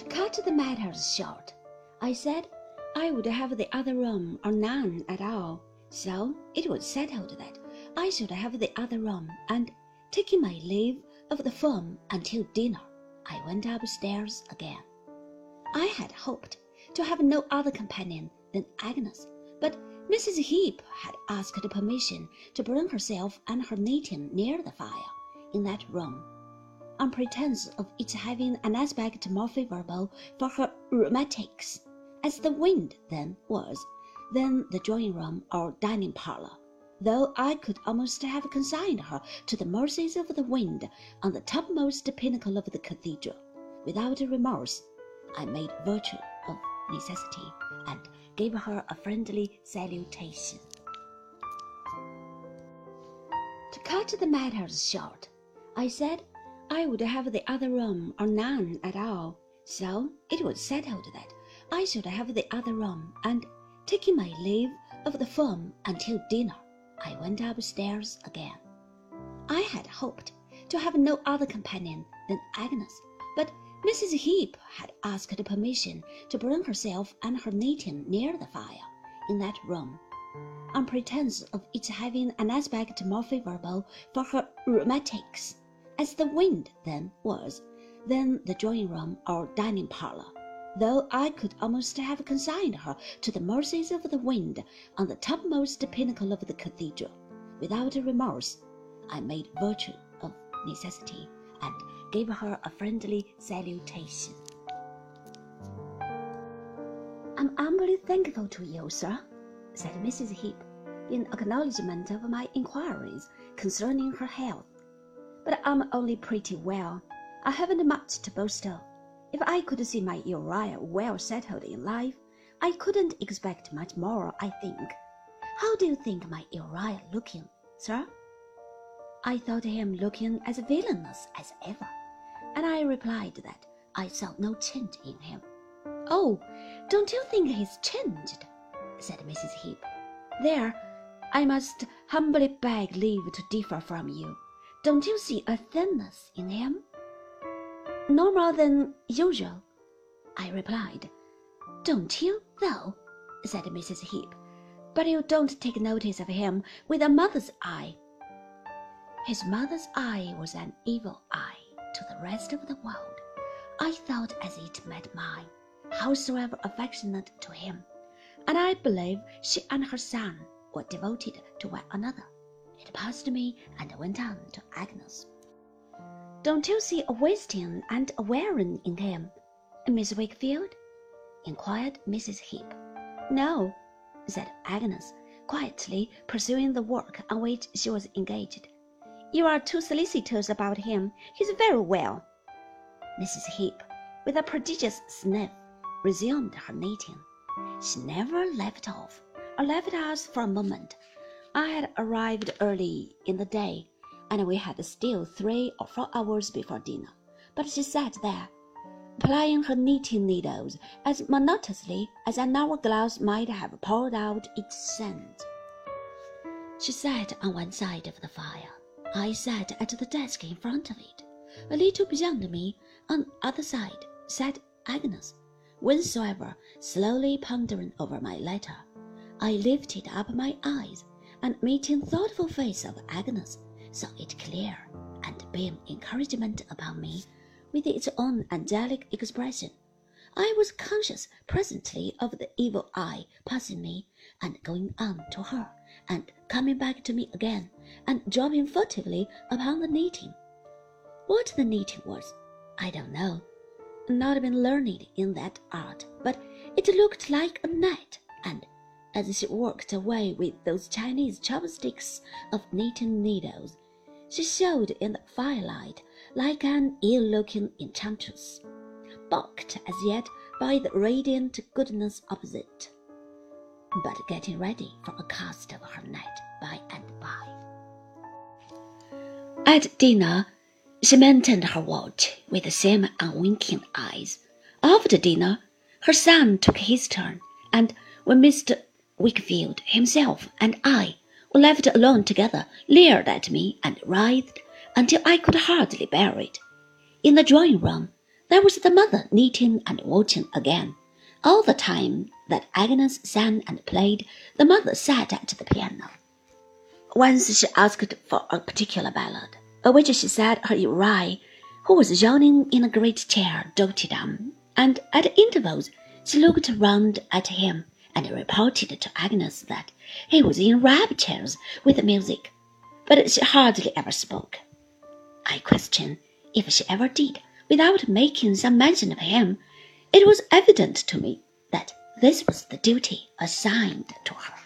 To cut the matters short, I said I would have the other room or none at all. So it was settled that I should have the other room, and taking my leave of the firm until dinner, I went upstairs again. I had hoped to have no other companion than Agnes, but Mrs. Heep had asked permission to bring herself and her knitting near the fire in that room, on pretence of its having an aspect more favorable for her rheumatics, as the wind then was, than the drawing room or dining parlour, though I could almost have consigned her to the mercies of the wind on the topmost pinnacle of the cathedral. Without remorse, I made virtue of necessity and gave her a friendly salutation. To cut the matters short, I said I would have the other room or none at all. So it was settled that I should have the other room, and taking my leave of the firm until dinner, I went upstairs again. I had hoped to have no other companion than Agnes, but Mrs. Heep had asked permission to bring herself and her knitting near the fire in that room, on pretence of its having an aspect more favorable for her rheumatics, as the wind then was, than the drawing room or dining parlour, though I could almost have consigned her to the mercies of the wind on the topmost pinnacle of the cathedral. Without remorse, I made virtue of necessity and gave her a friendly salutation. I'm humbly thankful to you, sir, said Mrs. Heep, in acknowledgment of my inquiries concerning her health. But I'm only pretty well. I haven't much to boast of. If I could see my Uriah well settled in life, I couldn't expect much more, I think. How do you think my Uriah looking, sir? I thought him looking as villainous as ever, and I replied that I saw no change in him. Oh, don't you think he's changed? said Mrs. Heep. There, I must humbly beg leave to differ from you. Don't you see a thinness in him? No more than usual, I replied. Don't you, though? said Mrs. Heep. But you don't take notice of him with a mother's eye. His mother's eye was an evil eye to the rest of the world. I thought as it met mine, howsoever affectionate to him, and I believe she and her son were devoted to one another. It passed me and went on to Agnes. Don't you see a wasting and a wearing in him, Miss Wickfield? inquired Mrs. Heep. No, said Agnes, quietly pursuing the work on which she was engaged. You are too solicitous about him. He's very well. Mrs. Heep, with a prodigious sniff, resumed her knitting. She never left off, or left us for a moment. I had arrived early in the day, and we had still three or four hours before dinner. But she sat there, plying her knitting needles as monotonously as an hourglass might have poured out its sand. She sat on one side of the fire I sat at the desk in front of it. A little beyond me, on the other side, sat Agnes. Whensoever, slowly pondering over my letter, I lifted up my eyes, and meeting thoughtful face of Agnes, saw it clear, and beam encouragement upon me with its own angelic expression. I was conscious presently of the evil eye passing me and going on to her, and coming back to me again and dropping furtively upon the knitting. What the knitting was, I don't know. Not been learned in that art, but it looked like a net, and as she worked away with those Chinese chopsticks of knitting needles, she showed in the firelight like an ill-looking enchantress, balked as yet by the radiant goodness opposite, but getting ready for a cast of her net by and by. At dinner, she maintained her watch with the same unwinking eyes. After dinner, her son took his turn, and when Mr. Wickfield himself and I were left alone together, leered at me and writhed until I could hardly bear it. In the drawing room, There was the mother knitting and watching again. All the time that Agnes sang and played, the mother sat at the piano. Once she asked for a particular ballad, which she said her Uriah, who was yawning in a great chair, doted on, and at intervals she looked round at him and reported to Agnes that he was in raptures with the music, but she hardly ever spoke. I question if she ever did without making some mention of him. It was evident to me that this was the duty assigned to her.